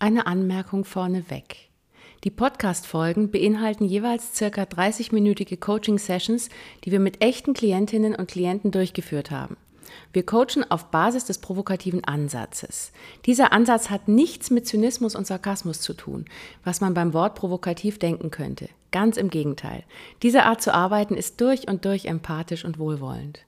Eine Anmerkung vorneweg. Die Podcast-Folgen beinhalten jeweils circa 30-minütige Coaching-Sessions, die wir mit echten Klientinnen und Klienten durchgeführt haben. Wir coachen auf Basis des provokativen Ansatzes. Dieser Ansatz hat nichts mit Zynismus und Sarkasmus zu tun, was man beim Wort provokativ denken könnte. Ganz im Gegenteil. Diese Art zu arbeiten ist durch und durch empathisch und wohlwollend.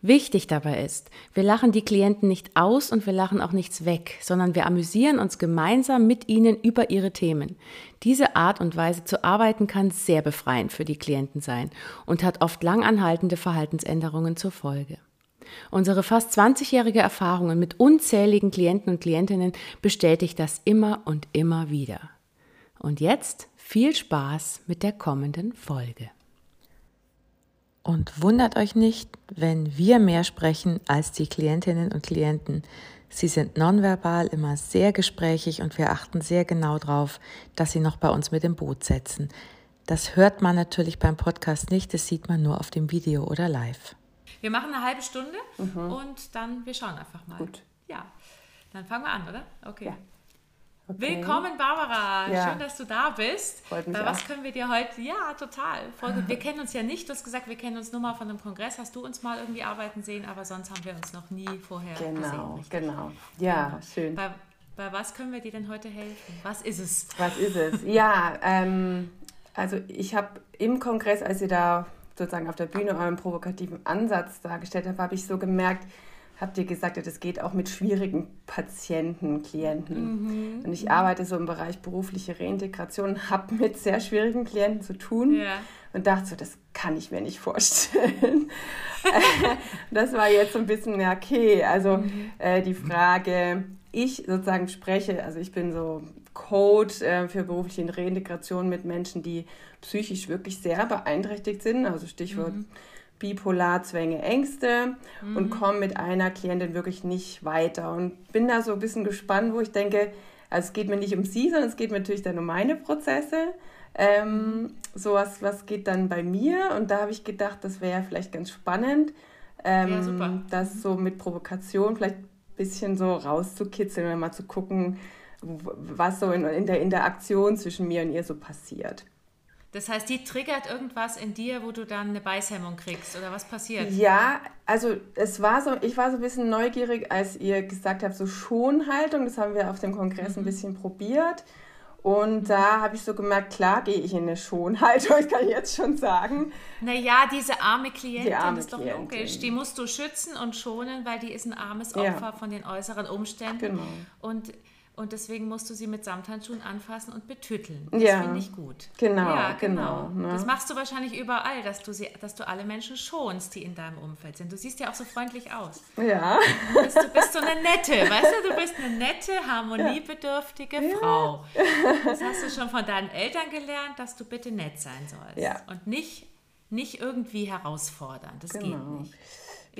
Wichtig dabei ist, wir lachen die Klienten nicht aus und wir lachen auch nichts weg, sondern wir amüsieren uns gemeinsam mit ihnen über ihre Themen. Diese Art und Weise zu arbeiten kann sehr befreiend für die Klienten sein und hat oft langanhaltende Verhaltensänderungen zur Folge. Unsere fast 20-jährige Erfahrungen mit unzähligen Klienten und Klientinnen bestätigt das immer und immer wieder. Und jetzt viel Spaß mit der kommenden Folge. Und wundert euch nicht, wenn wir mehr sprechen als die Klientinnen und Klienten. Sie sind nonverbal immer sehr gesprächig und wir achten sehr genau darauf, dass sie noch bei uns mit im Boot setzen. Das hört man natürlich beim Podcast nicht, das sieht man nur auf dem Video oder live. Wir machen eine halbe Stunde mhm. und dann, wir schauen einfach mal. Gut. Ja, dann fangen wir an, oder? Okay. Ja. Okay. Willkommen, Barbara. Ja. Schön, dass du da bist. Freut mich Bei was auch. können wir dir heute? Ja, total. Voll gut. Wir kennen uns ja nicht. Du hast gesagt, wir kennen uns nur mal von einem Kongress. Hast du uns mal irgendwie arbeiten sehen, aber sonst haben wir uns noch nie vorher genau, gesehen. Genau, genau. Ja, genau. schön. Bei, bei, was können wir dir denn heute helfen? Was ist es? Was ist es? ja, ähm, also ich habe im Kongress, als ihr da sozusagen auf der Bühne euren provokativen Ansatz dargestellt habt, habe ich so gemerkt, habt ihr gesagt, das geht auch mit schwierigen Patienten, Klienten. Mhm. Und ich arbeite so im Bereich berufliche Reintegration, habe mit sehr schwierigen Klienten zu tun ja. und dachte so, das kann ich mir nicht vorstellen. das war jetzt so ein bisschen, ja, okay, also mhm. äh, die Frage, ich sozusagen spreche, also ich bin so Coach äh, für berufliche Reintegration mit Menschen, die psychisch wirklich sehr beeinträchtigt sind, also Stichwort mhm bipolar, Zwänge, Ängste mhm. und komme mit einer Klientin wirklich nicht weiter. Und bin da so ein bisschen gespannt, wo ich denke, also es geht mir nicht um sie, sondern es geht mir natürlich dann um meine Prozesse. Ähm, so was, was geht dann bei mir? Und da habe ich gedacht, das wäre vielleicht ganz spannend, ähm, ja, super. das so mit Provokation vielleicht ein bisschen so rauszukitzeln und mal zu gucken, was so in, in der Interaktion zwischen mir und ihr so passiert. Das heißt, die triggert irgendwas in dir, wo du dann eine Beißhemmung kriegst oder was passiert? Ja, also es war so, ich war so ein bisschen neugierig, als ihr gesagt habt, so Schonhaltung, das haben wir auf dem Kongress mhm. ein bisschen probiert. Und da habe ich so gemerkt, klar gehe ich in eine Schonhaltung, das kann ich jetzt schon sagen. Naja, diese arme Klientin, die arme ist doch Klientin. logisch. Die musst du schützen und schonen, weil die ist ein armes Opfer ja. von den äußeren Umständen. Genau. Und und deswegen musst du sie mit Samthandschuhen anfassen und betütteln. Das ja, finde ich gut. Genau, ja, genau. genau ne? Das machst du wahrscheinlich überall, dass du, sie, dass du alle Menschen schonst, die in deinem Umfeld sind. Du siehst ja auch so freundlich aus. Ja. Du bist, du bist so eine nette, weißt du, du bist eine nette, harmoniebedürftige ja. Frau. Das hast du schon von deinen Eltern gelernt, dass du bitte nett sein sollst. Ja. Und nicht, nicht irgendwie herausfordern. Das genau. geht nicht.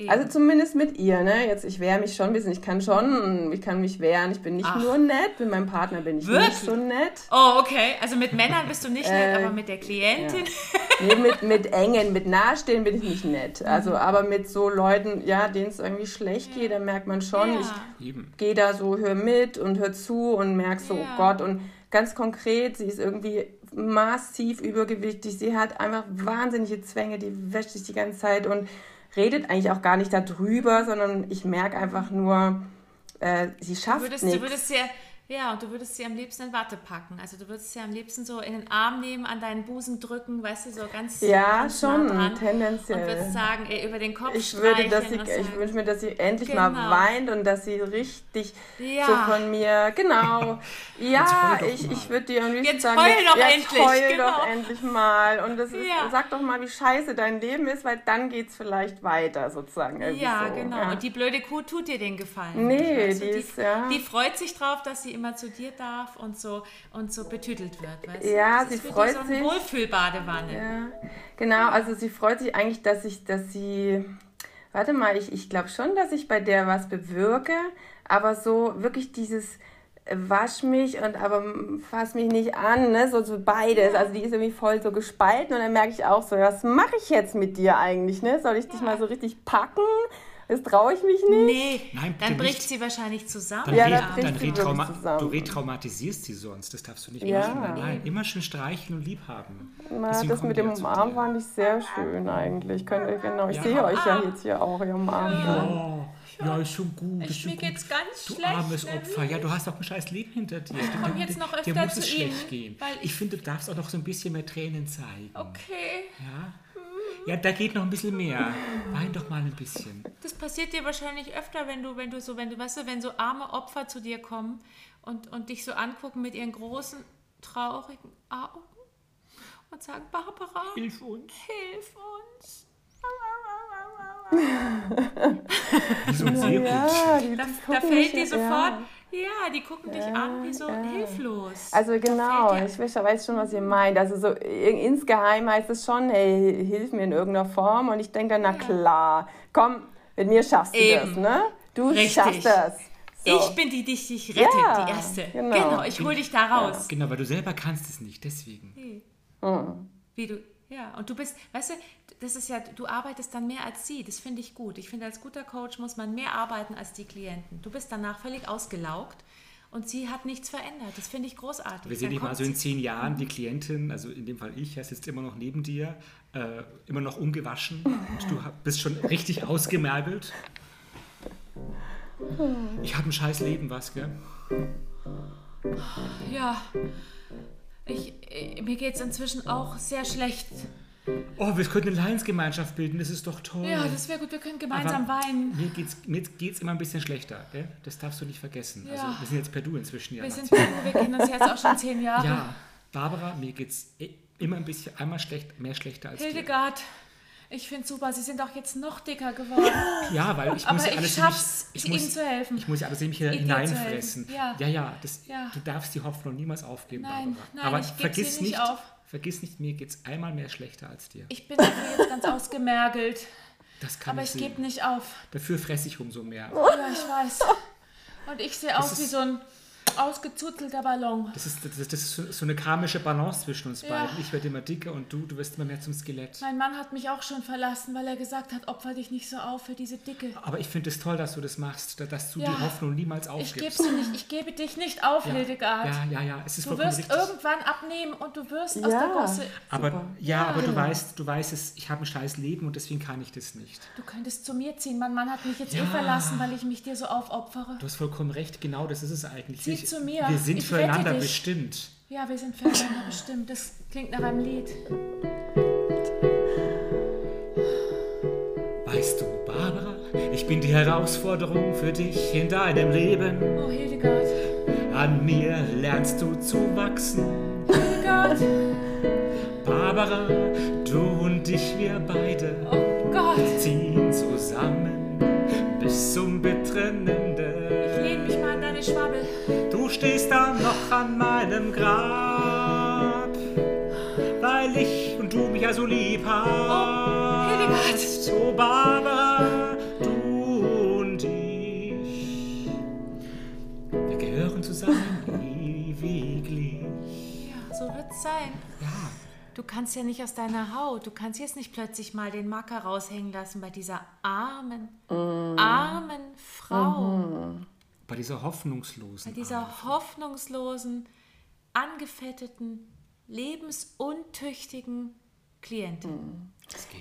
Also zumindest mit ihr, ne? Jetzt, ich wehre mich schon ein bisschen. Ich kann schon, ich kann mich wehren. Ich bin nicht Ach. nur nett, mit meinem Partner bin ich Wirklich? nicht so nett. Oh, okay. Also mit Männern bist du nicht nett, äh, aber mit der Klientin. Ja. Nee, mit, mit engen, mit nahestehen bin ich nicht nett. Also, aber mit so Leuten, ja, denen es irgendwie schlecht geht, da merkt man schon, ja. ich gehe da so, hör mit und hör zu und merk so, ja. oh Gott. Und ganz konkret, sie ist irgendwie massiv übergewichtig. Sie hat einfach wahnsinnige Zwänge, die wäscht sich die ganze Zeit und redet eigentlich auch gar nicht darüber, sondern ich merke einfach nur, äh, sie schafft nichts. Du würdest ja ja, und du würdest sie am liebsten in Watte packen. Also du würdest sie am liebsten so in den Arm nehmen, an deinen Busen drücken, weißt du, so ganz Ja, ganz schon, nah tendenziell. Und würdest sagen, ey, über den Kopf Ich würde, dass sie, ich wünsche mir, dass sie endlich genau. mal weint und dass sie richtig ja. so von mir, genau. ja, ich, ich würde dir am liebsten jetzt sagen, heul doch jetzt endlich, heul genau. doch endlich mal. Und das ist, ja. sag doch mal, wie scheiße dein Leben ist, weil dann geht es vielleicht weiter, sozusagen. Ja, so. genau. Ja. Und die blöde Kuh tut dir den Gefallen. Nee, die, die, ist, ja. die freut sich drauf, dass sie immer zu dir darf und so, und so betütelt wird. Weißt ja, das sie freut so sich. Wohlfühlbadewanne. Ja, genau, also sie freut sich eigentlich, dass ich, dass sie warte mal, ich, ich glaube schon, dass ich bei der was bewirke, aber so wirklich dieses äh, wasch mich und aber fass mich nicht an, ne? so, so beides. Also die ist irgendwie voll so gespalten und dann merke ich auch so, was mache ich jetzt mit dir eigentlich? Ne? Soll ich dich mal so richtig packen? Das traue ich mich nicht. Nee, Nein, dann bricht nicht. sie wahrscheinlich zusammen. Dann, ja, re dann, dann retrauma zusammen. du retraumatisierst sie sonst. Das darfst du nicht ja. machen. Nein, immer schön streichen und lieb haben. Na, das mit dem Umarmen fand ich sehr schön eigentlich. Könnt ihr, genau, ich ja. sehe euch ja jetzt hier auch, ihr umarmt. Ja. Ja, ist schon gut. Ich, ist schon mir gut. geht's ganz du schlecht. Du armes Opfer. Ja, du hast auch ein scheiß Leben hinter dir. Ich komme jetzt noch öfter dir muss es schlecht gehen. Ich, ich finde, du darfst auch noch so ein bisschen mehr Tränen zeigen. Okay. Ja. Ja, da geht noch ein bisschen mehr. Wein doch mal ein bisschen. Das passiert dir wahrscheinlich öfter, wenn du, wenn du so, wenn du, weißt du, wenn so arme Opfer zu dir kommen und, und dich so angucken mit ihren großen, traurigen Augen und sagen, Barbara, hilf uns. Hilf uns. wie so ein Seehund. Ja, da, da fällt dir sofort... Ja ja, die gucken dich an wie so ja. hilflos. Also genau, ich weiß schon, was ihr meint. Also so insgeheim heißt es schon, hey, hilf mir in irgendeiner Form. Und ich denke dann, na klar, komm, mit mir schaffst du Eben. das, ne? Du Richtig. schaffst das. So. Ich bin die, die dich rettet, ja, die Erste. Genau, genau ich hole dich da raus. Genau, weil du selber kannst es nicht, deswegen. Hey. Mhm. Wie du, ja, und du bist, weißt du, das ist ja, du arbeitest dann mehr als sie. Das finde ich gut. Ich finde, als guter Coach muss man mehr arbeiten als die Klienten. Du bist danach völlig ausgelaugt und sie hat nichts verändert. Das finde ich großartig. Wir sehen dich mal so in zehn Jahren, die Klientin, also in dem Fall ich, sitzt immer noch neben dir, äh, immer noch ungewaschen. Und du bist schon richtig ausgemergelt. Ich habe ein scheiß Leben, was, gell? Ja, ich, äh, mir geht es inzwischen auch sehr schlecht. Oh, wir könnten eine Lions-Gemeinschaft bilden, das ist doch toll. Ja, das wäre gut, wir können gemeinsam Aber weinen. Mir geht's, mir geht's immer ein bisschen schlechter, gell? das darfst du nicht vergessen. Ja. Also, wir sind jetzt per Du inzwischen. Ja, wir sind per Du, wir kennen uns jetzt auch schon zehn Jahre. Ja, Barbara, mir geht's immer ein bisschen, einmal schlecht, mehr schlechter als Hildegard. Dir. Ich finde super, sie sind auch jetzt noch dicker geworden. Ja, weil ich muss Aber alles ich schaff's, ich ihnen zu helfen. Ich muss alles nämlich hineinfressen. Ja, ja, ja, das, ja, du darfst die Hoffnung niemals aufgeben, nein, Barbara. Nein, Aber ich vergiss nicht, nicht auf. Vergiss nicht, mir geht es einmal mehr schlechter als dir. Ich bin dafür jetzt ganz ausgemergelt. Das kann Aber ich, ich gebe nicht auf. Dafür fresse ich umso mehr. Ja, ich weiß. Und ich sehe aus wie so ein ausgezuzelter Ballon. Das ist, das, das ist so eine karmische Balance zwischen uns ja. beiden. Ich werde immer dicker und du, du wirst immer mehr zum Skelett. Mein Mann hat mich auch schon verlassen, weil er gesagt hat, opfer dich nicht so auf für diese Dicke. Aber ich finde es toll, dass du das machst, dass du ja. die Hoffnung niemals aufgibst. Ich, gebe nicht, ich gebe dich nicht auf, ja. Hildegard. Ja, ja, ja. Es ist du wirst richtig. irgendwann abnehmen und du wirst aus der Gosse... Aber, ja, aber du weißt, du weißt es, ich habe ein scheiß Leben und deswegen kann ich das nicht. Du könntest zu mir ziehen. Mein Mann hat mich jetzt eh verlassen, weil ich mich dir so aufopfere. Du hast vollkommen recht, genau das ist es eigentlich. Zieh zu mir. Wir sind füreinander bestimmt. Ja, wir sind füreinander bestimmt. Das klingt nach einem Lied. Weißt du, Barbara, ich bin die Herausforderung für dich in deinem Leben. Oh, Hildegard. An mir lernst du zu wachsen. Hildegard. Barbara, du und ich, wir beide oh Gott. ziehen zusammen bis zum bitteren Ende. Schwabbel. Du stehst da noch an meinem Grab, weil ich und du mich ja so lieb hast. Oh. Oh, Barbara, du und ich, wir gehören zusammen ewiglich. Ja, so wird's sein. Ja. Du kannst ja nicht aus deiner Haut, du kannst jetzt nicht plötzlich mal den Macker raushängen lassen bei dieser armen, mm. armen Frau. Mm. Bei dieser hoffnungslosen. Bei dieser hoffnungslosen, angefetteten, lebensuntüchtigen Klientin. Mhm.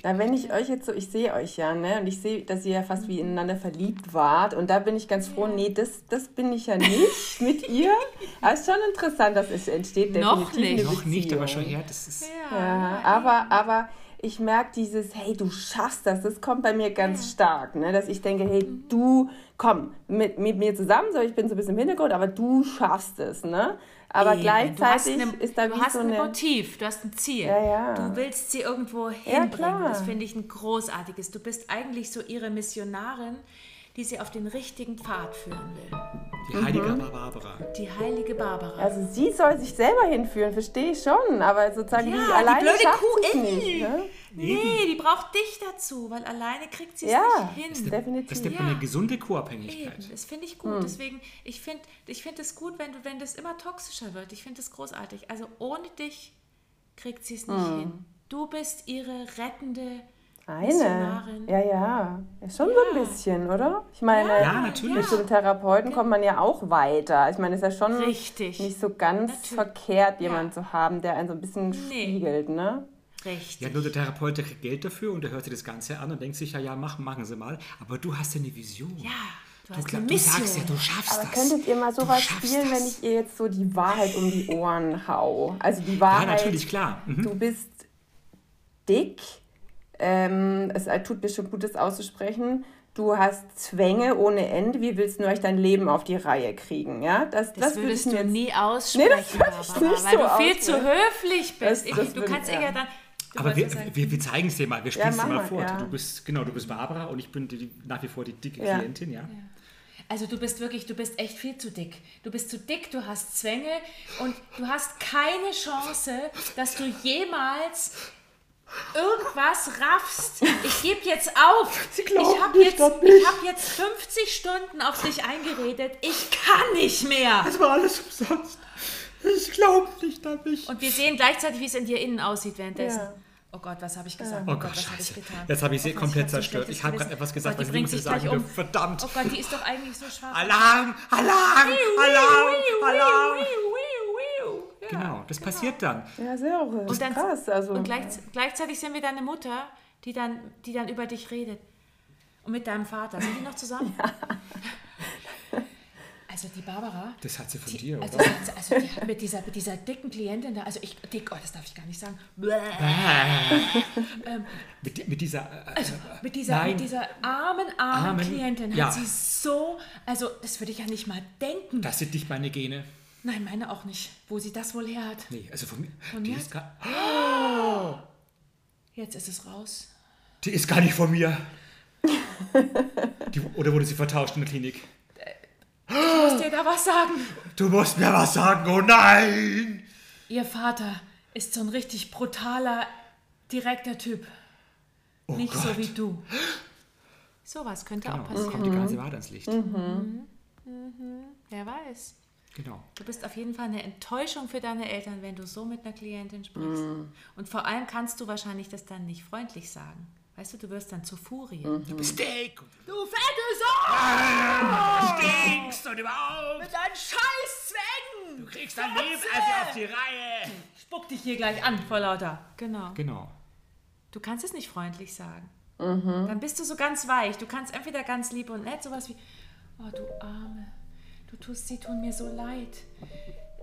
Da wenn ich euch jetzt so, ich sehe euch ja, ne? Und ich sehe, dass ihr ja fast wie ineinander verliebt wart. Und da bin ich ganz froh, nee, das, das bin ich ja nicht mit ihr. Aber es ist schon interessant, dass es entsteht. Noch nicht. Noch nicht, aber schon her, das ist. Ja, ja aber, aber ich merke dieses, hey, du schaffst das, das kommt bei mir ganz ja. stark, ne? dass ich denke, hey, mhm. du, komm, mit, mit mir zusammen, so ich bin so ein bisschen im Hintergrund, aber du schaffst es, ne? Aber Eben. gleichzeitig eine, ist da wie du hast so ein Motiv, du hast ein Ziel. Ja, ja. Du willst sie irgendwo hinbringen. Ja, das finde ich ein großartiges. Du bist eigentlich so ihre Missionarin, die sie auf den richtigen Pfad führen will. Die heilige mhm. Barbara. Die heilige Barbara. Also sie soll sich selber hinführen, verstehe ich schon, aber sozusagen ja, die alleine die blöde Kuh nicht. Ne? Nee, die braucht dich dazu, weil alleine kriegt sie es ja, nicht hin. Das definitiv. Das ist ja. eine gesunde Co-Abhängigkeit. Das finde ich gut. Hm. Deswegen, ich finde ich find es gut, wenn, du, wenn das immer toxischer wird. Ich finde es großartig. Also ohne dich kriegt sie es nicht hm. hin. Du bist ihre rettende eine. Ja, ja. Ist schon ja. so ein bisschen, oder? Ich meine, ja, natürlich. mit so einem Therapeuten kommt man ja auch weiter. Ich meine, es ist ja schon Richtig. nicht so ganz natürlich. verkehrt, jemanden ja. zu haben, der einen so ein bisschen nee. spiegelt, ne? Richtig. Ja, nur der Therapeut kriegt Geld dafür und der hört sich das Ganze an und denkt sich, ja, ja, machen, machen Sie mal. Aber du hast ja eine Vision. Ja. Du, du, glaub, du sagst ja, du schaffst Aber das. könntet ihr mal sowas spielen, das. wenn ich ihr jetzt so die Wahrheit um die Ohren hau? Also die Wahrheit. Ja, natürlich, klar. Mhm. Du bist dick. Ähm, es tut mir schon gut, das auszusprechen. Du hast Zwänge ohne Ende. Wie willst du euch dein Leben auf die Reihe kriegen? Ja, das, das, das würdest du nie aussprechen, nee, das Barbara, nicht weil so du viel zu höflich bist. Das, ich, du kannst ja dann aber wir, wir, wir, zeigen es dir mal, wir spielen es ja, dir mal vor. Ja. Du bist, genau, du bist Barbara und ich bin die, nach wie vor die dicke ja. Klientin, ja. Also du bist wirklich, du bist echt viel zu dick. Du bist zu dick, du hast Zwänge und du hast keine Chance, dass du jemals irgendwas raffst. Ich gebe jetzt auf. Ich habe jetzt, hab jetzt 50 Stunden auf dich eingeredet. Ich kann nicht mehr. Das war alles umsonst. Ich glaube nicht an mich. Und wir sehen gleichzeitig, wie es in dir innen aussieht währenddessen. Ja. Oh Gott, was habe ich gesagt? Oh, oh Gott, was habe ich getan? Jetzt habe ich sie oh, komplett zerstört. Ich habe gerade etwas gesagt, was ich nicht sagen um. Verdammt. Oh Gott, die ist doch eigentlich so schwach. Alarm! Alarm! Alarm! Alarm! Genau, das genau. passiert dann. Ja, sehr auch. Und dann, krass. Also, und gleich, gleichzeitig sind wir deine Mutter, die dann, die dann über dich redet. Und mit deinem Vater. Sind die noch zusammen? Ja. Also die Barbara. Das hat sie von die, dir, also oder? Also, also die hat mit dieser, mit dieser dicken Klientin da, also ich, dick, oh, das darf ich gar nicht sagen. ähm, mit, mit, dieser, äh, also mit dieser, mit dieser armen, armen, armen Klientin ja. hat sie so, also das würde ich ja nicht mal denken. Das sind nicht meine Gene. Nein, meine auch nicht. Wo sie das wohl her hat. Nee, also von mir. Von die mir? ist gar, oh! Jetzt ist es raus. Die ist gar nicht von mir. die, oder wurde sie vertauscht in der Klinik? Ich muss dir da was sagen. Du musst mir was sagen, oh nein! Ihr Vater ist so ein richtig brutaler, direkter Typ. Oh Nicht Gott. so wie du. Sowas könnte genau, auch passieren. kommt die ganze Wahrheit ans Licht. Mhm. Mhm. Wer weiß. Genau. Du bist auf jeden Fall eine Enttäuschung für deine Eltern, wenn du so mit einer Klientin sprichst. Mhm. Und vor allem kannst du wahrscheinlich das dann nicht freundlich sagen. Weißt du, du wirst dann zur Furie. Mhm. Du bist dick. Du fette Sau! Ah, stinkst und überhaupt. Mit deinen Scheißzwängen. Du kriegst dein Leben einfach auf die Reihe. Spuck dich hier gleich an vor lauter. Genau. Genau. Du kannst es nicht freundlich sagen. Mhm. Dann bist du so ganz weich. Du kannst entweder ganz lieb und nett, sowas wie, oh du Arme, du tust, sie tun mir so leid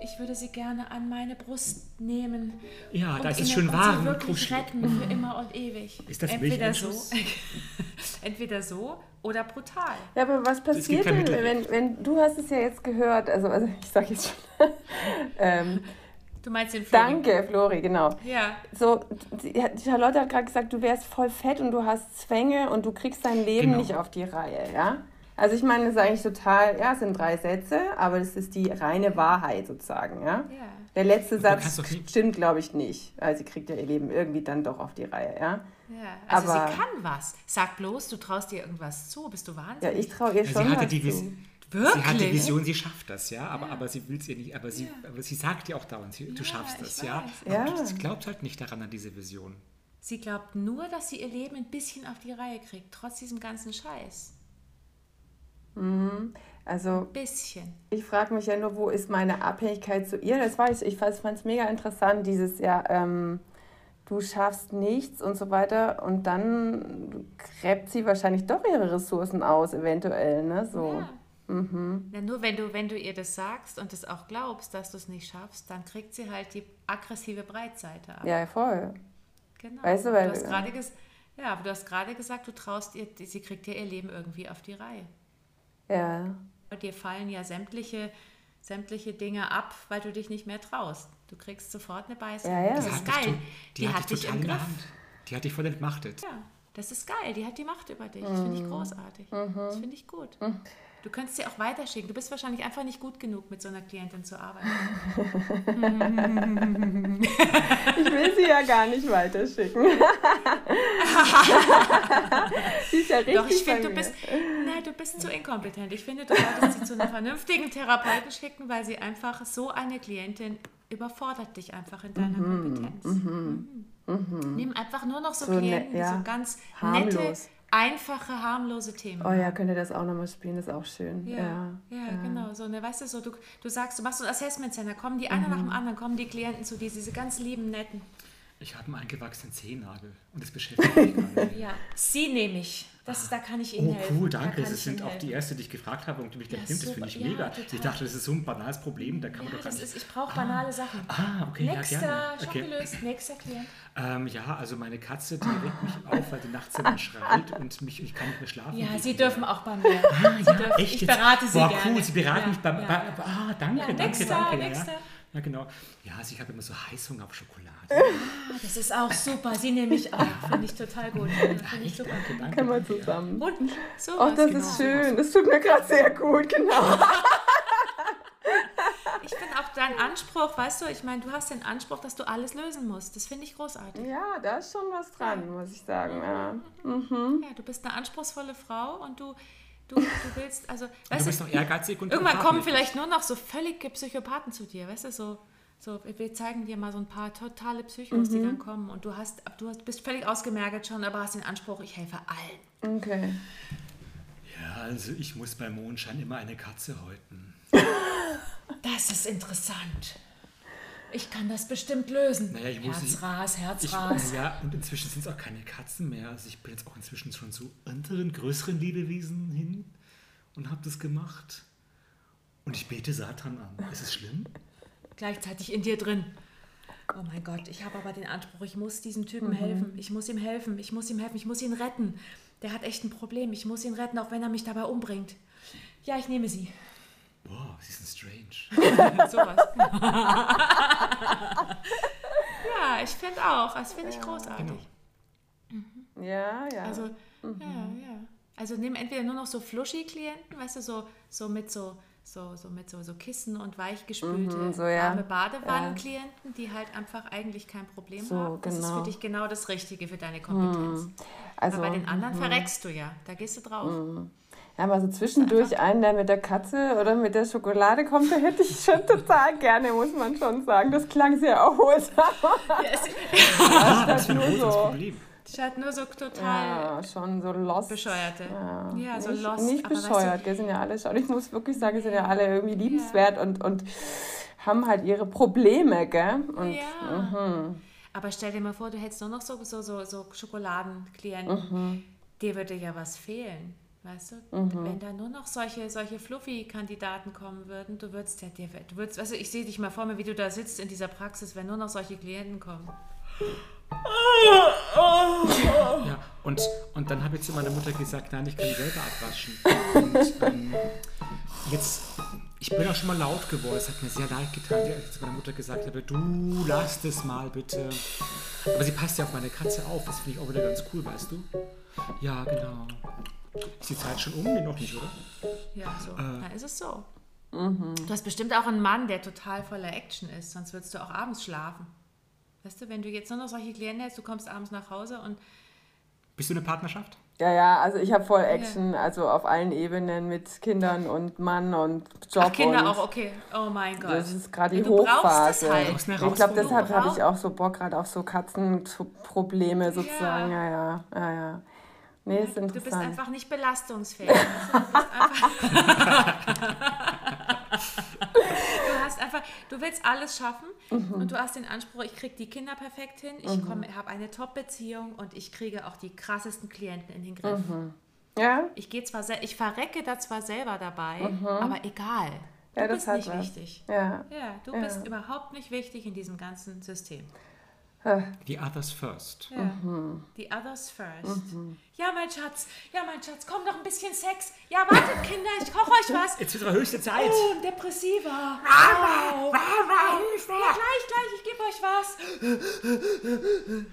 ich würde sie gerne an meine Brust nehmen. Ja, da ist es schön warm und wirklich retten für immer und ewig. Ist das entweder so, entweder so oder brutal. Ja, aber was passiert denn, wenn, wenn du hast es ja jetzt gehört, also, also ich sage jetzt schon. ähm, du meinst den Flori? Danke, Flori, genau. Ja. So, die, die Charlotte hat gerade gesagt, du wärst voll fett und du hast Zwänge und du kriegst dein Leben genau. nicht auf die Reihe, ja? Also ich meine, das ist eigentlich total, ja, es sind drei Sätze, aber das ist die reine Wahrheit sozusagen, ja. ja. Der letzte Satz stimmt, glaube ich, nicht. Also sie kriegt ja ihr Leben irgendwie dann doch auf die Reihe, ja. Ja, also aber, sie kann was. Sag bloß, du traust dir irgendwas zu, bist du wahnsinnig? Ja, ich traue ihr schon sie hatte die zu. Wirklich? Sie hat die Vision, sie schafft das, ja, aber, ja. aber sie will es ihr nicht, aber sie, ja. aber sie sagt ja auch dauernd, sie, du schaffst das, ja. ja. Sie glaubt halt nicht daran, an diese Vision. Sie glaubt nur, dass sie ihr Leben ein bisschen auf die Reihe kriegt, trotz diesem ganzen Scheiß. Mhm. Also, bisschen. Ich frage mich ja nur, wo ist meine Abhängigkeit zu ihr? Das weiß ich. Ich fand es mega interessant, dieses ja, ähm, du schaffst nichts und so weiter. Und dann gräbt sie wahrscheinlich doch ihre Ressourcen aus, eventuell. Ne? So. Ja. Mhm. Ja, nur wenn du, wenn du ihr das sagst und es auch glaubst, dass du es nicht schaffst, dann kriegt sie halt die aggressive Breitseite ab. Ja, voll. Genau. Weißt du, weil, du hast gerade ja, aber du hast gerade gesagt, du traust ihr, sie kriegt ja ihr Leben irgendwie auf die Reihe. Ja. Dir fallen ja sämtliche, sämtliche Dinge ab, weil du dich nicht mehr traust. Du kriegst sofort eine Beißung. Ja, ja. Das ist geil. die, die, hat, dich total in der Hand. Die hat dich voll entmachtet. Ja. Das ist geil, die hat die Macht über dich. Das finde ich mhm. großartig. Mhm. Das finde ich gut. Mhm. Du könntest sie auch weiterschicken. Du bist wahrscheinlich einfach nicht gut genug, mit so einer Klientin zu arbeiten. ich will sie ja gar nicht weiterschicken. sie ist ja richtig Doch, ich finde, du bist, nein, du bist zu inkompetent. Ich finde, du solltest sie zu einem vernünftigen Therapeuten schicken, weil sie einfach so eine Klientin überfordert dich einfach in deiner mhm, Kompetenz. Mhm, mhm. Nimm einfach nur noch so, so Klienten, ne, ja, die so ganz harmlos. nette einfache, harmlose Themen. Oh ja, könnt ihr das auch nochmal spielen, das ist auch schön. Ja, ja, ja, ja. genau. So, ne, weißt du, so, du, du sagst, du machst so ein Assessment Center, kommen die einer mhm. nach dem anderen, kommen die Klienten zu dir, diese ganz lieben, netten. Ich habe einen eingewachsenen Zehennagel und das beschäftigt mich gerade. ja, sie nehme ich. Das ist, da kann ich Ihnen oh, helfen. Oh, cool, danke. Das sind auch die erste, die ich gefragt habe und die mich ja, nimmt. Das finde ich mega. Total. Ich dachte, das ist so ein banales Problem, da kann man doch das ist, Ich brauche banale ah, Sachen. Ah, okay, Nächster, ja, gerne. Okay. gelöst. Nächster Klient. Ähm, ja, also meine Katze, die weckt mich auf, weil die nachts immer schreit und mich, ich kann nicht mehr schlafen. Ja, Sie dürfen auch bei mir. Ah, ja, dürfen, echt? Ich berate Sie Boah, gerne. cool, Sie beraten ja, mich beim... Ja. Bei, ah, danke, ja, danke, nächster, danke. Nächster. Ja, genau. Ja, also ich habe immer so Heißhunger auf Schokolade. Ah, das ist auch super. Sie nehme ich auch. Finde ich total gut. Finde ich super. Danke, danke, Können wir zusammen. Und so Oh, das genau. ist schön. Das tut mir gerade sehr gut, genau. ich finde auch deinen Anspruch, weißt du, ich meine, du hast den Anspruch, dass du alles lösen musst. Das finde ich großartig. Ja, da ist schon was dran, muss ich sagen. Ja, mhm. ja du bist eine anspruchsvolle Frau und du, du, du willst, also, weißt du, bist noch ehrgeizig und irgendwann kommen vielleicht nur noch so völlige Psychopathen zu dir, weißt du, so. So, wir zeigen dir mal so ein paar totale Psychos, mhm. die dann kommen. Und du hast, du bist völlig ausgemerkt schon, aber hast den Anspruch, ich helfe allen. Okay. Ja, also ich muss beim Mondschein immer eine Katze häuten. Das ist interessant. Ich kann das bestimmt lösen. Naja, ich muss Herzras, Herzras. ja, und inzwischen sind es auch keine Katzen mehr. Also ich bin jetzt auch inzwischen schon zu anderen, größeren Lebewesen hin und habe das gemacht. Und ich bete Satan an. Ist es schlimm? Gleichzeitig in dir drin. Oh mein Gott, ich habe aber den Anspruch, ich muss diesem Typen mhm. helfen. Ich muss ihm helfen. Ich muss ihm helfen. Ich muss ihn retten. Der hat echt ein Problem. Ich muss ihn retten, auch wenn er mich dabei umbringt. Ja, ich nehme sie. Boah, sie sind strange. Sowas. ja, ich finde auch. Das finde ich großartig. Genau. Mhm. Ja, ja. Also, mhm. ja, ja. Also nimm entweder nur noch so Flushy-Klienten, weißt du, so, so mit so, so, so mit so, so Kissen und weichgespülte mhm, so, ja. warme Badewannenklienten, die halt einfach eigentlich kein Problem so, haben. Das genau. ist für dich genau das Richtige für deine Kompetenz. Mhm. Also, Aber bei den anderen mhm. verreckst du ja, da gehst du drauf. Ja, aber so zwischendurch einen, der mit der Katze oder mit der Schokolade kommt, da hätte ich schon total gerne, muss man schon sagen. Das klang sehr erholsam. Ja, das ist nur so. Problem. Ich hatte nur so total ja, schon so lost. Bescheuerte. Ja, ja so nicht, lost. Nicht bescheuert, weißt du, sind ja alle schon. Ich muss wirklich sagen, sind ja alle irgendwie liebenswert ja. und, und haben halt ihre Probleme, gell? Und, ja. Mhm. Aber stell dir mal vor, du hättest nur noch so, so, so, so Schokoladenklienten. Mhm. Dir würde ja was fehlen. Weißt du, mhm. wenn da nur noch solche, solche Fluffy-Kandidaten kommen würden, du würdest ja dir, du würdest, weißt du, ich sehe dich mal vor mir, wie du da sitzt in dieser Praxis, wenn nur noch solche Klienten kommen. Ja, und, und dann habe ich zu meiner Mutter gesagt, nein, ich kann die selber abwaschen. Und ähm, jetzt, ich bin auch schon mal laut geworden, es hat mir sehr leid getan, als ich zu meiner Mutter gesagt habe, du lass das mal bitte. Aber sie passt ja auf meine Katze auf, das finde ich auch wieder ganz cool, weißt du? Ja, genau. Ist die Zeit schon um? Nee, noch nicht, oder? Ja, so. Äh, Dann ist es so. Mhm. Du hast bestimmt auch einen Mann, der total voller Action ist, sonst würdest du auch abends schlafen. Weißt du, wenn du jetzt nur noch solche Klienten hast, du kommst abends nach Hause und. Bist du eine Partnerschaft? Ja, ja, also ich habe voll Action, ja. also auf allen Ebenen mit Kindern und Mann und Job. Ach, Kinder und auch, okay. Oh mein Gott. Das ist gerade die du Hochphase. Halt. Ich glaube, deshalb habe ich auch so Bock gerade auf so Katzenprobleme sozusagen. Ja, ja, ja, ja. ja. Nee, ist interessant. Du bist einfach nicht belastungsfähig. du, hast einfach, du willst alles schaffen mhm. und du hast den Anspruch, ich kriege die Kinder perfekt hin, ich mhm. habe eine Top-Beziehung und ich kriege auch die krassesten Klienten in den Griff. Mhm. Ja. Ich gehe zwar, ich verrecke da zwar selber dabei, mhm. aber egal. Du ja, bist nicht was. wichtig. Ja. Ja, du ja. bist überhaupt nicht wichtig in diesem ganzen System. The others first. Ja. Mhm. The others first. Mhm. Ja, mein Schatz, ja, mein Schatz, komm noch ein bisschen Sex. Ja, wartet, Kinder, ich koche euch was. Jetzt wird höchste Zeit. Oh, ein Depressiver. Wow. Ja, gleich, gleich, ich gebe euch was.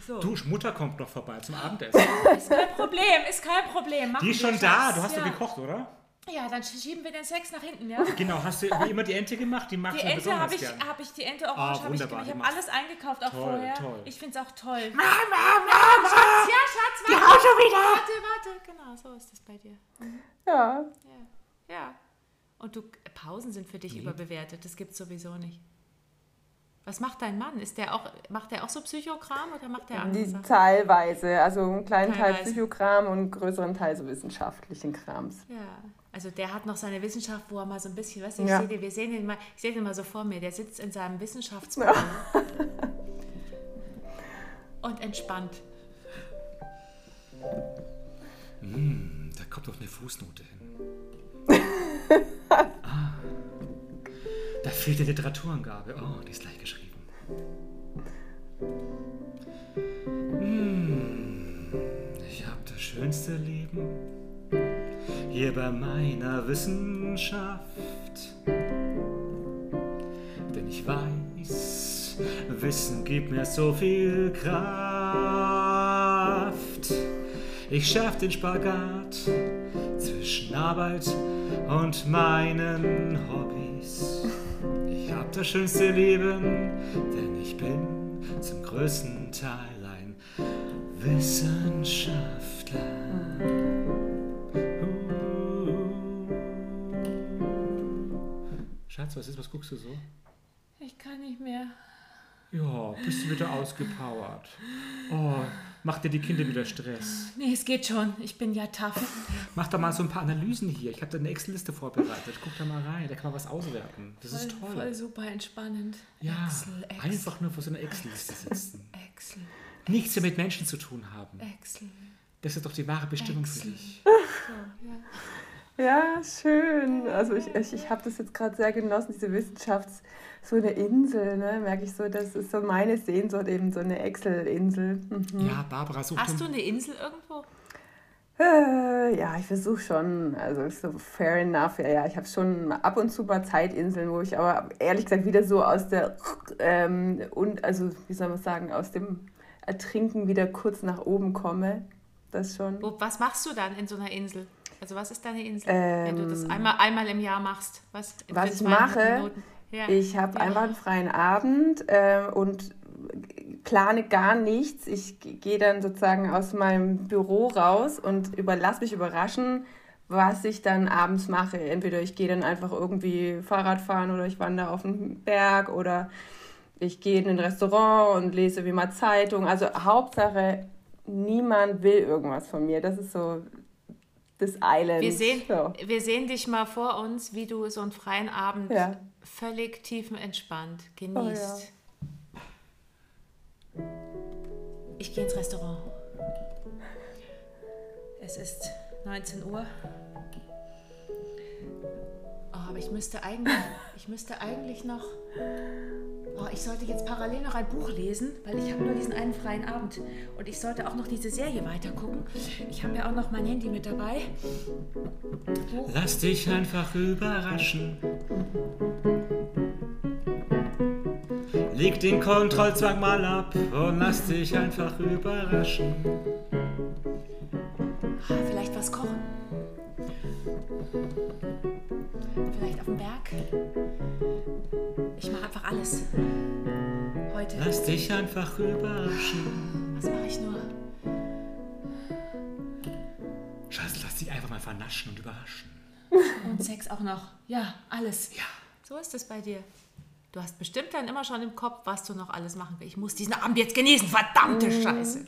So. Du, Mutter kommt noch vorbei zum Abendessen. ist kein Problem, ist kein Problem. Machen Die ist schon da, du hast ja. doch gekocht, oder? Ja, dann schieben wir den Sex nach hinten, ja? Genau, hast du wie immer die Ente gemacht? Die magst die du Ente habe ich, hab ich, die Ente orange oh, habe ich gemacht. Ich habe alles eingekauft auch toll, vorher. Toll. Ich finde es auch toll. Mama, Mama! Schatz, ja, Schatz, warte. Die Haut schon wieder! Warte, warte, genau, so ist das bei dir. Mhm. Ja. Ja. Ja. Und du, Pausen sind für dich mhm. überbewertet, das gibt es sowieso nicht. Was macht dein Mann? Ist der auch, macht der auch so Psychokram oder macht der andere Sachen? Teilweise, also einen kleinen Teilweise. Teil Psychokram und einen größeren Teil so wissenschaftlichen Krams. Ja, also der hat noch seine Wissenschaft, wo er mal so ein bisschen, weißt du, ich ja. sehe den, wir sehen den mal, ich sehe den mal so vor mir, der sitzt in seinem Wissenschaftsbuch ja. und entspannt. Mm, da kommt doch eine Fußnote hin. ah. Da fehlt die Literaturangabe. Oh, die ist leicht geschrieben. Hm, ich habe das schönste Leben hier bei meiner Wissenschaft. Denn ich weiß, Wissen gibt mir so viel Kraft. Ich schaff den Spagat zwischen Arbeit und meinen Hobbys das schönste Leben, denn ich bin zum größten Teil ein Wissenschaftler. Schatz, was ist, was guckst du so? Ich kann nicht mehr. Ja, bist du wieder ausgepowert. Oh, macht dir die Kinder wieder Stress? Nee, es geht schon. Ich bin ja tough. Mach doch mal so ein paar Analysen hier. Ich habe da eine Excel-Liste vorbereitet. Guck da mal rein. Da kann man was auswerten. Das voll, ist toll. Voll super entspannend. Ja, Excel, Excel. einfach nur vor so einer Excel-Liste sitzen. Excel. Nichts mehr mit Menschen zu tun haben. Excel. Das ist doch die wahre Bestimmung Excel. für dich. So, ja. Ja, schön. Also ich, ich, ich habe das jetzt gerade sehr genossen, diese Wissenschafts-, so eine Insel, ne? merke ich so, das ist so meine Sehnsucht, eben so eine Excel-Insel. Mhm. Ja, Barbara, sucht Hast du eine Insel irgendwo? Äh, ja, ich versuche schon, also so fair enough, ja, ja. Ich habe schon ab und zu mal Zeitinseln, wo ich aber ehrlich gesagt wieder so aus der, ähm, und also wie soll man sagen, aus dem Ertrinken wieder kurz nach oben komme. Das schon. Was machst du dann in so einer Insel? Also was ist deine Insel, ähm, wenn du das ähm, einmal, einmal im Jahr machst? Was, was ich mache, ja. ich habe ja. einfach einen freien Abend äh, und plane gar nichts. Ich gehe dann sozusagen aus meinem Büro raus und überlasse mich überraschen, was ich dann abends mache. Entweder ich gehe dann einfach irgendwie Fahrrad fahren oder ich wandere auf den Berg oder ich gehe in ein Restaurant und lese wie mal Zeitung. Also Hauptsache, niemand will irgendwas von mir. Das ist so des Islands. Wir sehen, so. wir sehen dich mal vor uns, wie du so einen freien Abend ja. völlig tiefenentspannt genießt. Oh, ja. Ich gehe ins Restaurant. Es ist 19 Uhr. Oh, aber ich müsste eigentlich, ich müsste eigentlich noch oh, ich sollte jetzt parallel noch ein Buch lesen, weil ich habe nur diesen einen freien Abend. Und ich sollte auch noch diese Serie weitergucken. Ich habe ja auch noch mein Handy mit dabei. Buch. Lass dich einfach überraschen. Leg den Kontrollzwang mal ab und lass dich einfach überraschen. Heute. Lass dich einfach überraschen. Was mache ich nur? Schatz, lass dich einfach mal vernaschen und überraschen. Und Sex auch noch. Ja, alles. Ja. So ist es bei dir. Du hast bestimmt dann immer schon im Kopf, was du noch alles machen willst. Ich muss diesen Abend jetzt genießen, verdammte mm. Scheiße.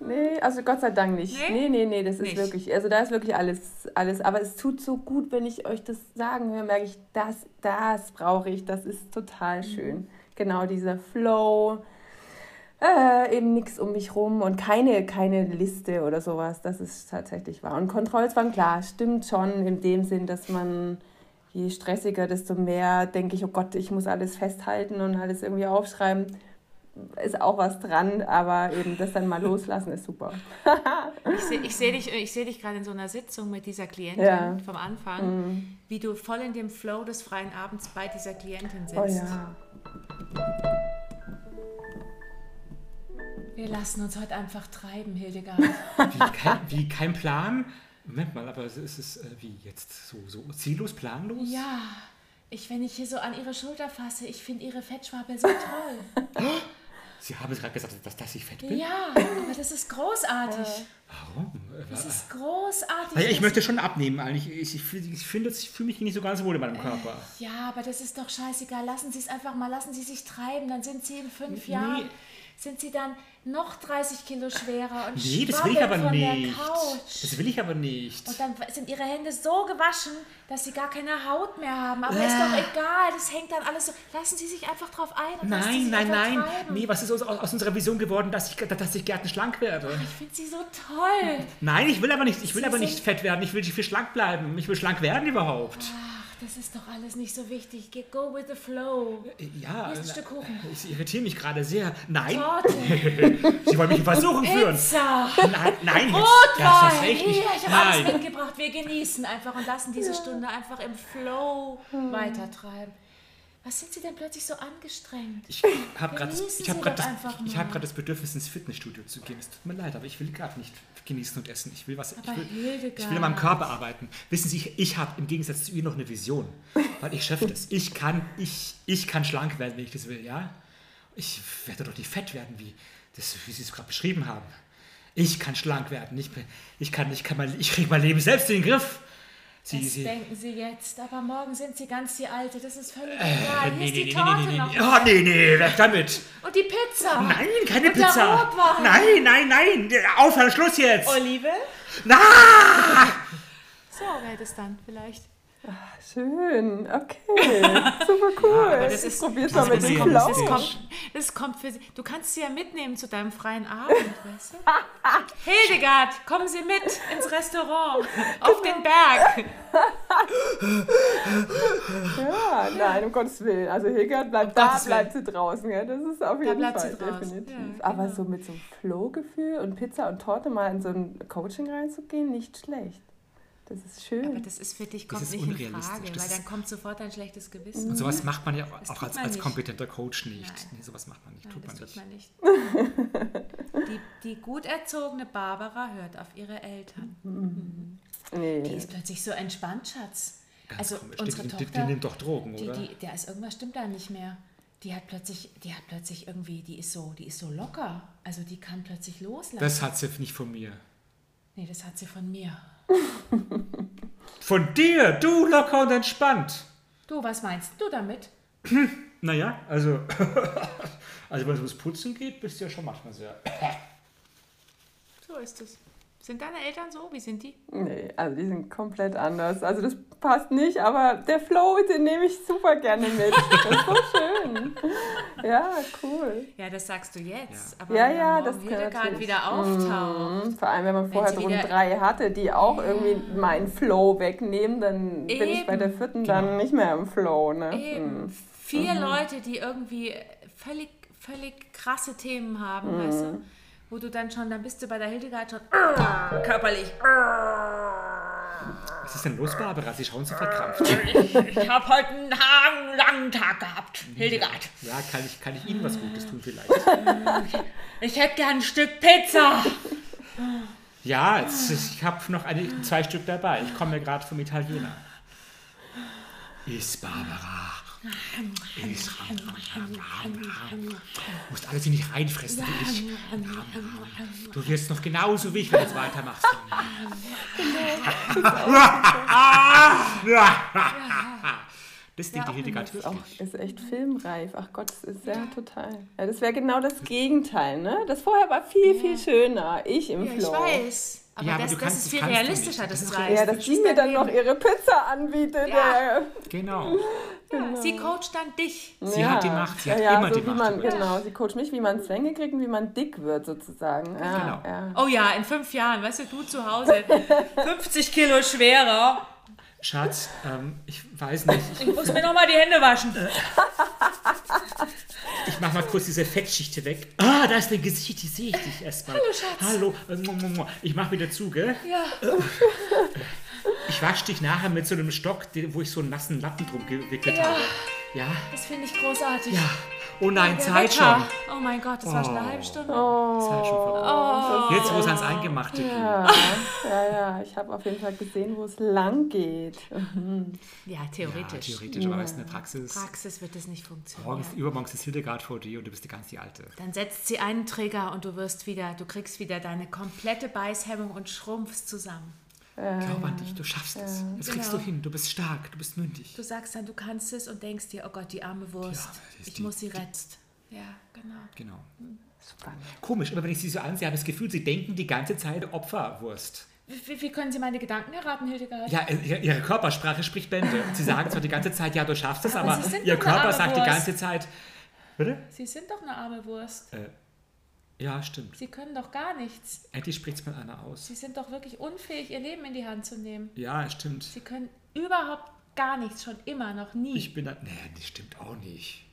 Nee, also Gott sei Dank nicht. Nee, nee, nee, nee das nicht. ist wirklich, also da ist wirklich alles, alles. Aber es tut so gut, wenn ich euch das sagen höre, merke ich, das, das brauche ich, das ist total mhm. schön. Genau dieser Flow, äh, eben nichts um mich rum und keine, keine Liste oder sowas, das ist tatsächlich wahr. Und Kontrollzwang, klar, stimmt schon in dem Sinn, dass man je stressiger, desto mehr denke ich, oh Gott, ich muss alles festhalten und alles irgendwie aufschreiben ist auch was dran, aber eben das dann mal loslassen ist super. ich sehe ich seh dich, seh dich gerade in so einer Sitzung mit dieser Klientin ja. vom Anfang, mhm. wie du voll in dem Flow des freien Abends bei dieser Klientin sitzt. Oh ja. Wir lassen uns heute einfach treiben, Hildegard. wie, kein, wie kein Plan? Moment mal, aber ist es äh, wie jetzt so, so ziellos, planlos? Ja. Ich, wenn ich hier so an ihre Schulter fasse, ich finde ihre Fettschwabbel so toll. Sie haben gerade gesagt, dass, dass ich fett bin? Ja, aber das ist großartig. Warum? Das ist großartig. Also ich möchte schon abnehmen eigentlich. Ich, ich, ich finde, ich fühle mich nicht so ganz wohl in meinem Körper. Äh, ja, aber das ist doch scheißegal. Lassen Sie es einfach mal, lassen Sie sich treiben. Dann sind Sie in fünf nee. Jahren, sind Sie dann noch 30 Kilo schwerer und Nee, das will ich aber nicht. Das will ich aber nicht. Und dann sind ihre Hände so gewaschen, dass sie gar keine Haut mehr haben. Aber äh. ist doch egal, das hängt dann alles so. Lassen Sie sich einfach drauf ein. nein, nein, nein. Treiben. Nee, was ist aus, aus, unserer Vision geworden, dass ich, dass ich gerne schlank werde? Ach, ich finde sie so toll. Nein, ich will aber nicht, ich will aber nicht fett werden. Ich will viel schlank bleiben. Ich will schlank werden überhaupt. Ah das ist doch alles nicht so wichtig. Go with the flow. Ja. Hier ist ein Stück Kuchen. Ich irritiere mich gerade sehr. Nein. Torte. Sie wollen mich in Versuchung führen. Pizza. Nein, nein. Rotwein. Hier, ich habe alles mitgebracht. Wir genießen einfach und lassen diese Stunde einfach im Flow hm. weitertreiben. Was sind Sie denn plötzlich so angestrengt? Ich habe gerade hab das, hab das Bedürfnis, ins Fitnessstudio zu gehen. Es tut mir leid, aber ich will gerade nicht genießen und essen. Ich will was. ich will, ich will an meinem Körper arbeiten. Wissen Sie, ich, ich habe im Gegensatz zu Ihnen noch eine Vision, weil ich schaffe das. Ich kann, ich, ich kann schlank werden, wenn ich das will, ja. Ich werde doch nicht fett werden, wie, das, wie Sie es gerade beschrieben haben. Ich kann schlank werden. Ich, ich kann, ich kann mein, ich kriege mein Leben selbst in den Griff. Sie, das Sie, denken Sie jetzt, aber morgen sind Sie ganz die Alte, das ist völlig äh, egal. Hier nee, ist die nee, Torte nee, noch. Oh, nee, nee, weg damit. Und die Pizza. Nein, keine Und Pizza. Der Rotwein. Nein, nein, nein, aufhören, Schluss jetzt. Olive? Na! So wäre das dann vielleicht. Ach, schön, okay, super cool. Ja, das ist, Probier's mal mit dem Flow. Das kommt, das kommt für Sie. Du kannst sie ja mitnehmen zu deinem freien Abend, weißt du? Hildegard, kommen Sie mit ins Restaurant, auf den Berg. ja, nein, um Gottes Willen. Also Hildegard bleibt um da, bleibt sie draußen. Ja, das ist auf jeden Fall definitiv. Ja, Aber genau. so mit so einem Flow-Gefühl und Pizza und Torte mal in so ein Coaching reinzugehen, nicht schlecht. Das ist schön. Aber das ist für dich kommt nicht in Frage, weil dann kommt sofort ein schlechtes Gewissen. Und sowas macht man ja das auch als, als kompetenter Coach nicht. Nein. Nee, sowas macht man nicht. Nein, tut, man tut nicht. man nicht. die, die gut erzogene Barbara hört auf ihre Eltern. Mhm. Nee. Die ist plötzlich so entspannt, Schatz. Ganz also komisch. unsere die, Tochter, die, die nimmt doch Drogen, oder? Die, der ist irgendwas stimmt da nicht mehr. Die hat plötzlich, die hat plötzlich irgendwie, die ist so, die ist so locker. Also die kann plötzlich loslassen. Das hat sie nicht von mir. Nee, das hat sie von mir. Von dir, du locker und entspannt. Du, was meinst du damit? naja, also, also wenn es ums Putzen geht, bist du ja schon manchmal sehr. so ist es. Sind deine Eltern so? Wie sind die? Nee, also die sind komplett anders. Also das passt nicht, aber der Flow, den nehme ich super gerne mit. Das ist so schön. Ja, cool. Ja, das sagst du jetzt. Ja, aber ja, ja das kann gerade wieder auftaucht. Mhm. Vor allem, wenn man vorher so drei hatte, die auch ja. irgendwie meinen Flow wegnehmen, dann Eben. bin ich bei der vierten genau. dann nicht mehr im Flow. Ne? Eben. Mhm. Vier mhm. Leute, die irgendwie völlig, völlig krasse Themen haben, mhm. weißt du? Wo du dann schon, dann bist du bei der Hildegard schon körperlich. Was ist denn los, Barbara? Sie schauen so verkrampft. Ich, ich habe heute einen langen Tag gehabt, Hildegard. Ja, kann ich, kann ich Ihnen was Gutes tun vielleicht? Ich hätte gern ein Stück Pizza. Ja, jetzt, ich habe noch eine, zwei Stück dabei. Ich komme ja gerade vom Italiener. Ist Barbara. Ist Du musst alles in dich reinfressen wie ich. Du wirst noch genauso wie ich, wenn du es weitermachst. Das denkt ja, die Hildegard wirklich. Auch, ist echt filmreif. Ach Gott, das ist ja total. Ja, das wäre genau das Gegenteil, ne? Das vorher war viel, viel schöner. Ich im ja, Flow. Ich weiß. Aber, ja, aber das, das ist viel realistischer, das, das Ja, dass sie mir dann noch ihre Pizza anbietet. Ja. Genau. Genau. Sie coacht dann dich. Sie hat die Macht, sie hat immer so die Macht. Man, genau, sie coacht mich, wie man Zwänge kriegt und wie man dick wird sozusagen. genau. Oh ja, in fünf Jahren, weißt du, du zu Hause 50 Kilo schwerer. Schatz, ähm, ich weiß nicht. Ich, muss mir nochmal die Hände waschen. ich mach mal kurz diese Fettschichte weg. Ah, da ist dein Gesicht, die sehe ich dich erstmal. Hallo, Schatz. Hallo. Ich mach wieder zu, gell? Ja. Ich wasche dich nachher mit so einem Stock, wo ich so einen nassen Lappen drum gewickelt ja. habe. Ja. Das finde ich großartig. Ja. Oh nein, oh, Zeit schon. Oh mein Gott, das oh. war schon eine halbe Stunde. Oh. Zeit schon vorbei. Oh. Jetzt, wo es ans Eingemachte geht. Ja, ja, ja. ich habe auf jeden Fall gesehen, wo es lang geht. Ja, theoretisch. Ja, theoretisch, aber in der Praxis. Praxis wird es nicht funktionieren. Morgens, übermorgens ist Hildegard vor dir und du bist die ganz die Alte. Dann setzt sie einen Trigger und du wirst wieder, du kriegst wieder deine komplette Beißhemmung und schrumpfst zusammen. Glaub an dich, du schaffst es. Das genau. kriegst du hin. Du bist stark, du bist mündig. Du sagst dann, du kannst es und denkst dir, oh Gott, die arme Wurst. Die ich die, muss sie retten. Ja, genau. Genau. Hm. Komisch, aber wenn ich sie so ansehe, habe ich das Gefühl, sie denken die ganze Zeit Opferwurst. Wie, wie, können Sie meine Gedanken erraten, Hildegard? Ja, Ihre Körpersprache spricht Bände. Sie sagen zwar die ganze Zeit, ja, du schaffst es, aber, aber Ihr Körper sagt die ganze Zeit. Bitte? Sie sind doch eine arme Wurst. Äh, ja, stimmt. Sie können doch gar nichts. Endlich spricht es mal einer aus. Sie sind doch wirklich unfähig, ihr Leben in die Hand zu nehmen. Ja, stimmt. Sie können überhaupt gar nichts, schon immer, noch nie. Ich bin da. Nee, das stimmt auch nicht.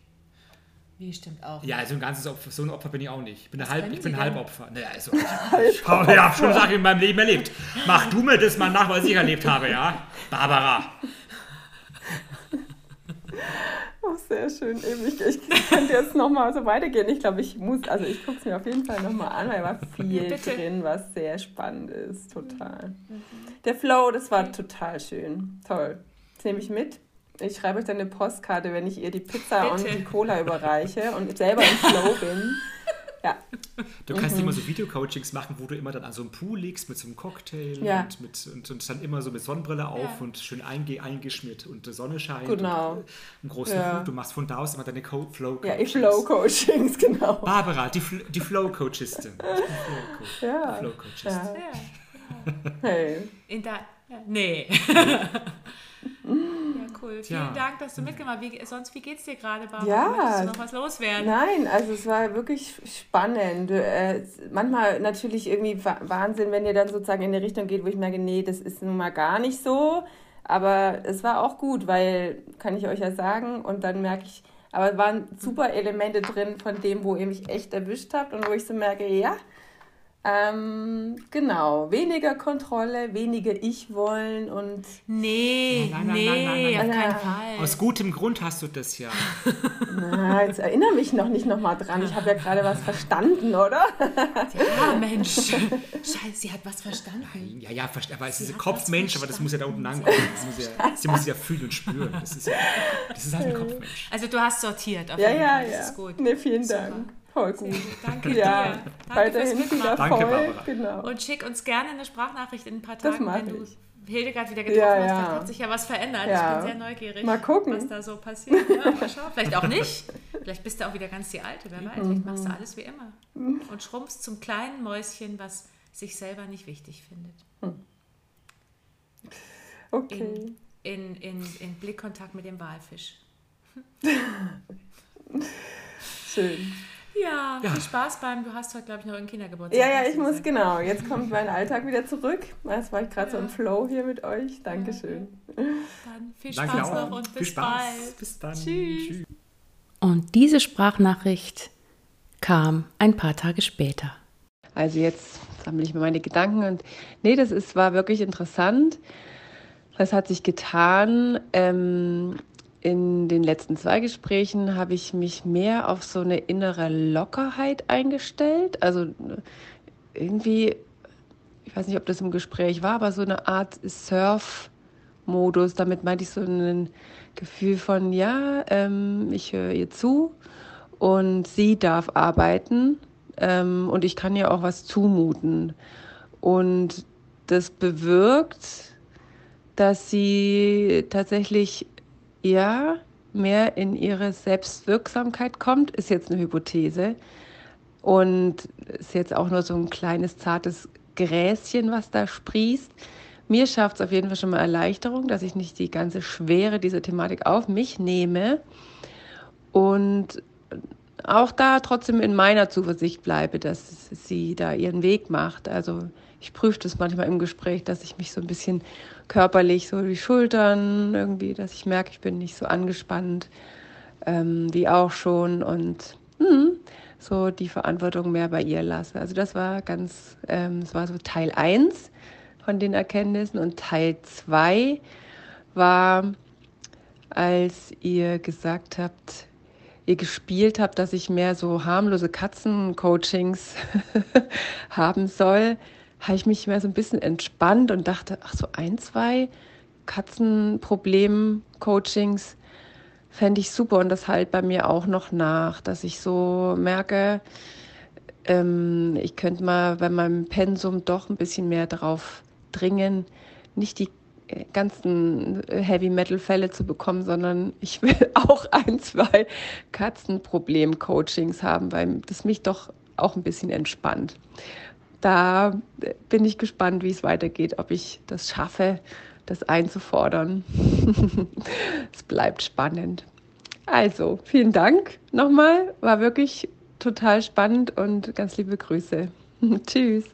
Wie stimmt auch. Ja, also ein ganzes Opfer, so ein Opfer bin ich auch nicht. Ich bin, halb, ich bin Halbopfer. Naja, also, ich habe schon Sachen in meinem Leben erlebt. Mach du mir das mal nach, was ich erlebt habe, ja? Barbara. Sehr schön. Ich, ich könnte jetzt nochmal so weitergehen. Ich glaube, ich muss, also ich gucke es mir auf jeden Fall nochmal an, weil war viel drin, was sehr spannend ist. Total. Mhm. Der Flow, das war total schön. Toll. Das nehme ich mit. Ich schreibe euch dann eine Postkarte, wenn ich ihr die Pizza Bitte. und die Cola überreiche und selber im Flow bin. Ja. Du kannst mhm. immer so Videocoachings machen, wo du immer dann an so einem Pool liegst mit so einem Cocktail ja. und, mit, und, und, dann immer so mit Sonnenbrille auf ja. und schön einge, eingeschmiert und die Sonne scheint. Genau. Und, einen großen ja. Hut. Du machst von da aus immer deine Co Flow Coachings. Ja, ich Flow Coachings, genau. Barbara, die, die Flow Coachistin. Ja. Die Flow Coachistin. Ja. Hey. In der, nee. cool. Vielen ja. Dank, dass du mitgemacht hast. Wie, sonst, wie geht's dir gerade, Barbara? Ja. Möchtest du noch was loswerden? Nein, also es war wirklich spannend. Äh, manchmal natürlich irgendwie Wahnsinn, wenn ihr dann sozusagen in eine Richtung geht, wo ich merke, nee, das ist nun mal gar nicht so. Aber es war auch gut, weil, kann ich euch ja sagen, und dann merke ich, aber es waren super Elemente drin von dem, wo ihr mich echt erwischt habt und wo ich so merke, ja, ähm, genau, weniger Kontrolle, weniger Ich wollen und. Nee, nein, nein, nee, nein, nein, nein, auf keinen Fall. Aus gutem Grund hast du das ja. Na, jetzt erinnere mich noch nicht nochmal dran. Ich habe ja gerade was verstanden, oder? Ja, Mensch. Scheiße, sie hat was verstanden. Ja, ja, aber es ist ein Kopfmensch, aber das muss ja da unten ankommen. Ja, sie muss ja fühlen und spüren. Das ist, ja, das ist halt ein Kopfmensch. Also du hast sortiert, auf ja, jeden Fall. Ja, ja, Das ist gut. Nee, vielen Super. Dank. Voll gut. Danke ja, dir. Danke fürs Mitmachen. Danke, Barbara. Genau. Und schick uns gerne eine Sprachnachricht in ein paar Tagen, wenn du Hildegard wieder getroffen ja, hast. Ja. Vielleicht hat sich ja was verändert. Ja. Ich bin sehr neugierig, mal gucken. was da so passiert. Ja, mal schauen. Vielleicht auch nicht. Vielleicht bist du auch wieder ganz die Alte, wer weiß. Vielleicht machst du alles wie immer. Und schrumpfst zum kleinen Mäuschen, was sich selber nicht wichtig findet. Hm. Okay. In, in, in, in Blickkontakt mit dem Walfisch. Schön. Ja, ja, viel Spaß beim, du hast heute, glaube ich, noch einen Kindergeburtstag. Ja, ja, ich muss, genau. Jetzt kommt mein Alltag wieder zurück. Jetzt war ich gerade ja. so im Flow hier mit euch. Dankeschön. Dann viel Spaß Danke noch und bis bald. Bis dann. Tschüss. Tschüss. Und diese Sprachnachricht kam ein paar Tage später. Also jetzt sammle ich mir meine Gedanken und nee, das ist, war wirklich interessant. Was hat sich getan? Ähm, in den letzten zwei Gesprächen habe ich mich mehr auf so eine innere Lockerheit eingestellt. Also irgendwie, ich weiß nicht, ob das im Gespräch war, aber so eine Art Surf-Modus. Damit meinte ich so ein Gefühl von, ja, ähm, ich höre ihr zu und sie darf arbeiten ähm, und ich kann ihr auch was zumuten. Und das bewirkt, dass sie tatsächlich eher mehr in ihre Selbstwirksamkeit kommt, ist jetzt eine Hypothese. Und ist jetzt auch nur so ein kleines, zartes Gräschen, was da sprießt. Mir schafft es auf jeden Fall schon mal Erleichterung, dass ich nicht die ganze Schwere dieser Thematik auf mich nehme und auch da trotzdem in meiner Zuversicht bleibe, dass sie da ihren Weg macht. Also ich prüfe das manchmal im Gespräch, dass ich mich so ein bisschen körperlich so die Schultern irgendwie, dass ich merke, ich bin nicht so angespannt ähm, wie auch schon und mh, so die Verantwortung mehr bei ihr lasse. Also das war ganz, ähm, das war so Teil 1 von den Erkenntnissen und Teil 2 war, als ihr gesagt habt, ihr gespielt habt, dass ich mehr so harmlose Katzencoachings haben soll, habe ich mich mehr so ein bisschen entspannt und dachte, ach so ein, zwei Katzenproblem-Coachings fände ich super und das halt bei mir auch noch nach, dass ich so merke, ähm, ich könnte mal bei meinem Pensum doch ein bisschen mehr darauf dringen, nicht die ganzen Heavy Metal Fälle zu bekommen, sondern ich will auch ein, zwei Katzenproblem-Coachings haben, weil das mich doch auch ein bisschen entspannt. Da bin ich gespannt, wie es weitergeht, ob ich das schaffe, das einzufordern. es bleibt spannend. Also, vielen Dank nochmal. War wirklich total spannend und ganz liebe Grüße. Tschüss.